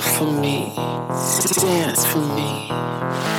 for me, dance for me.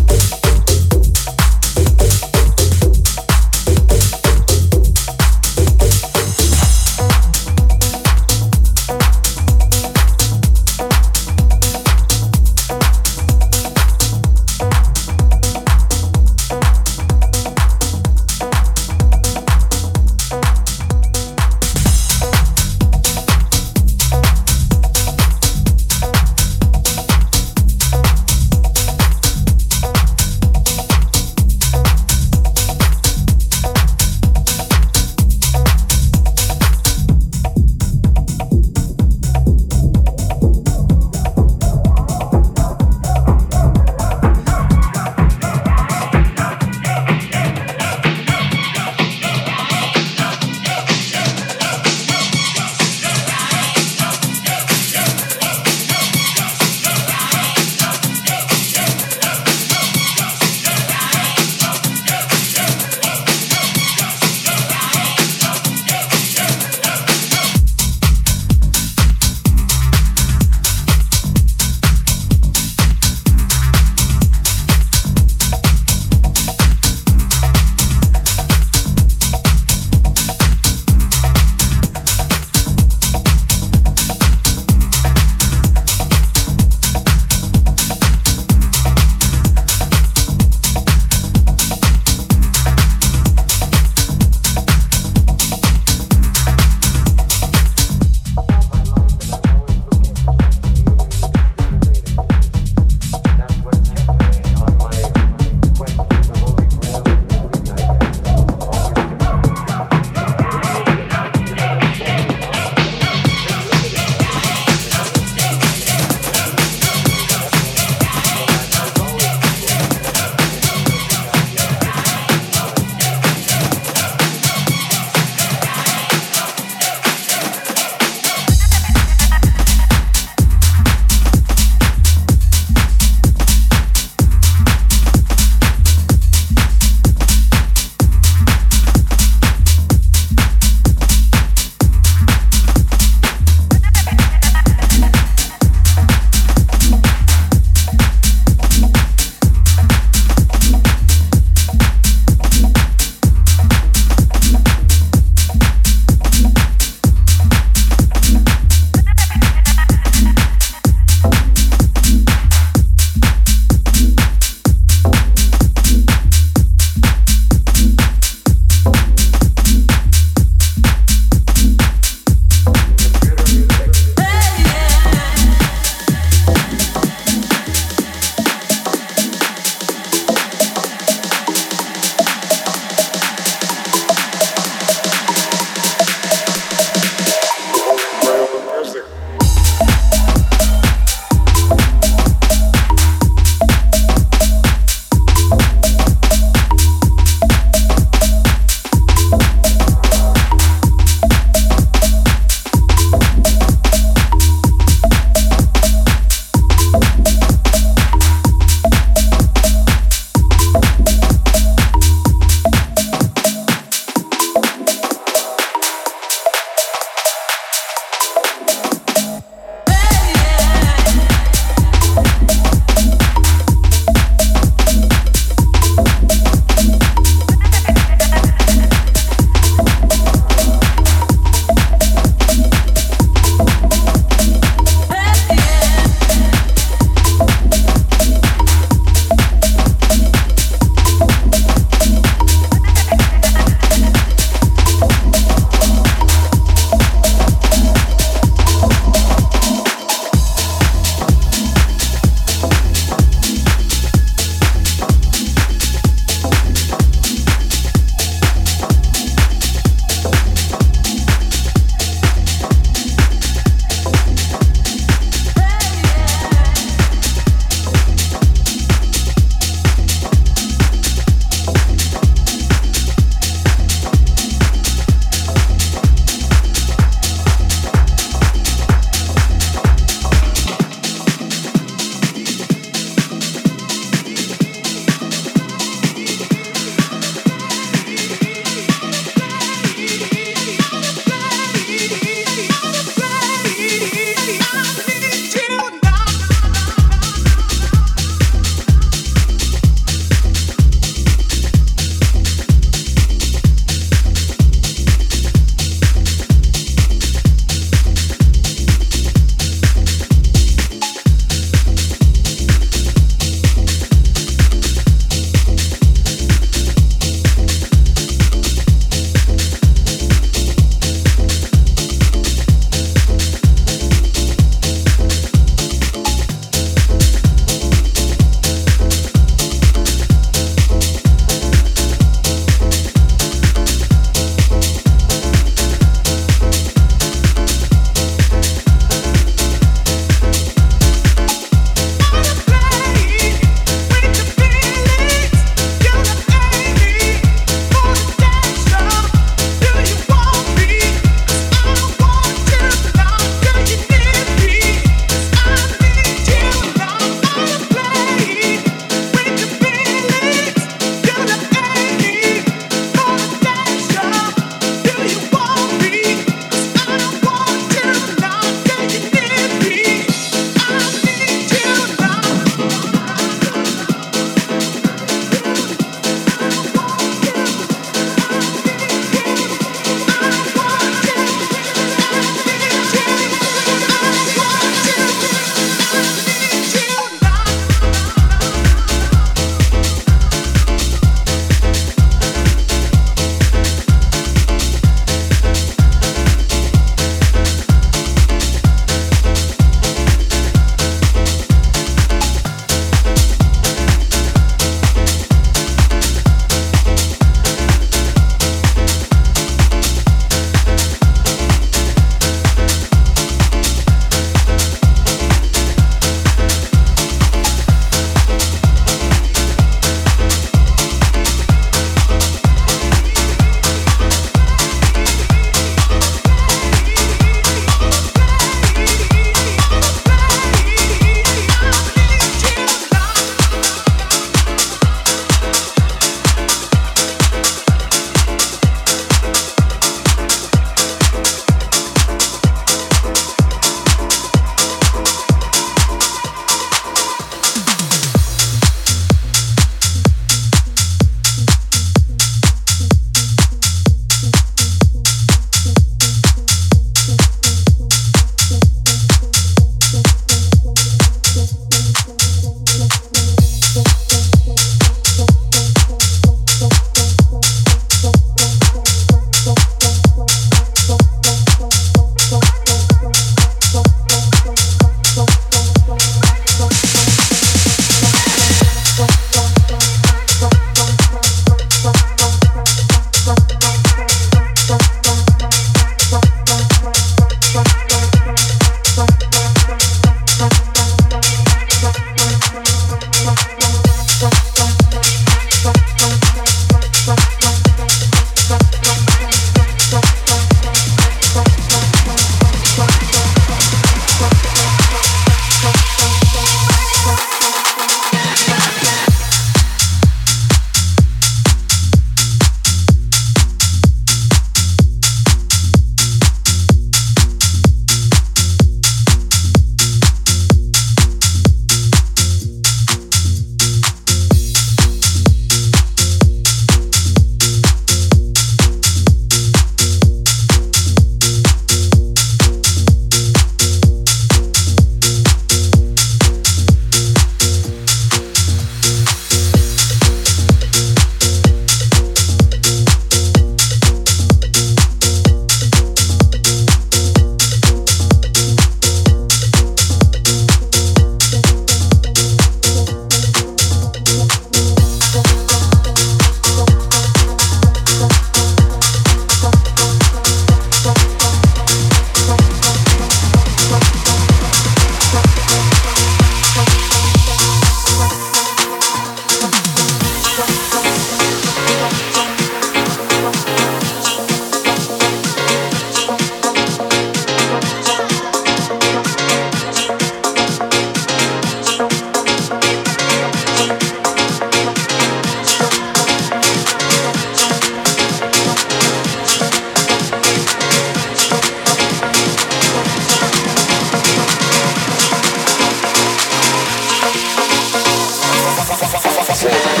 for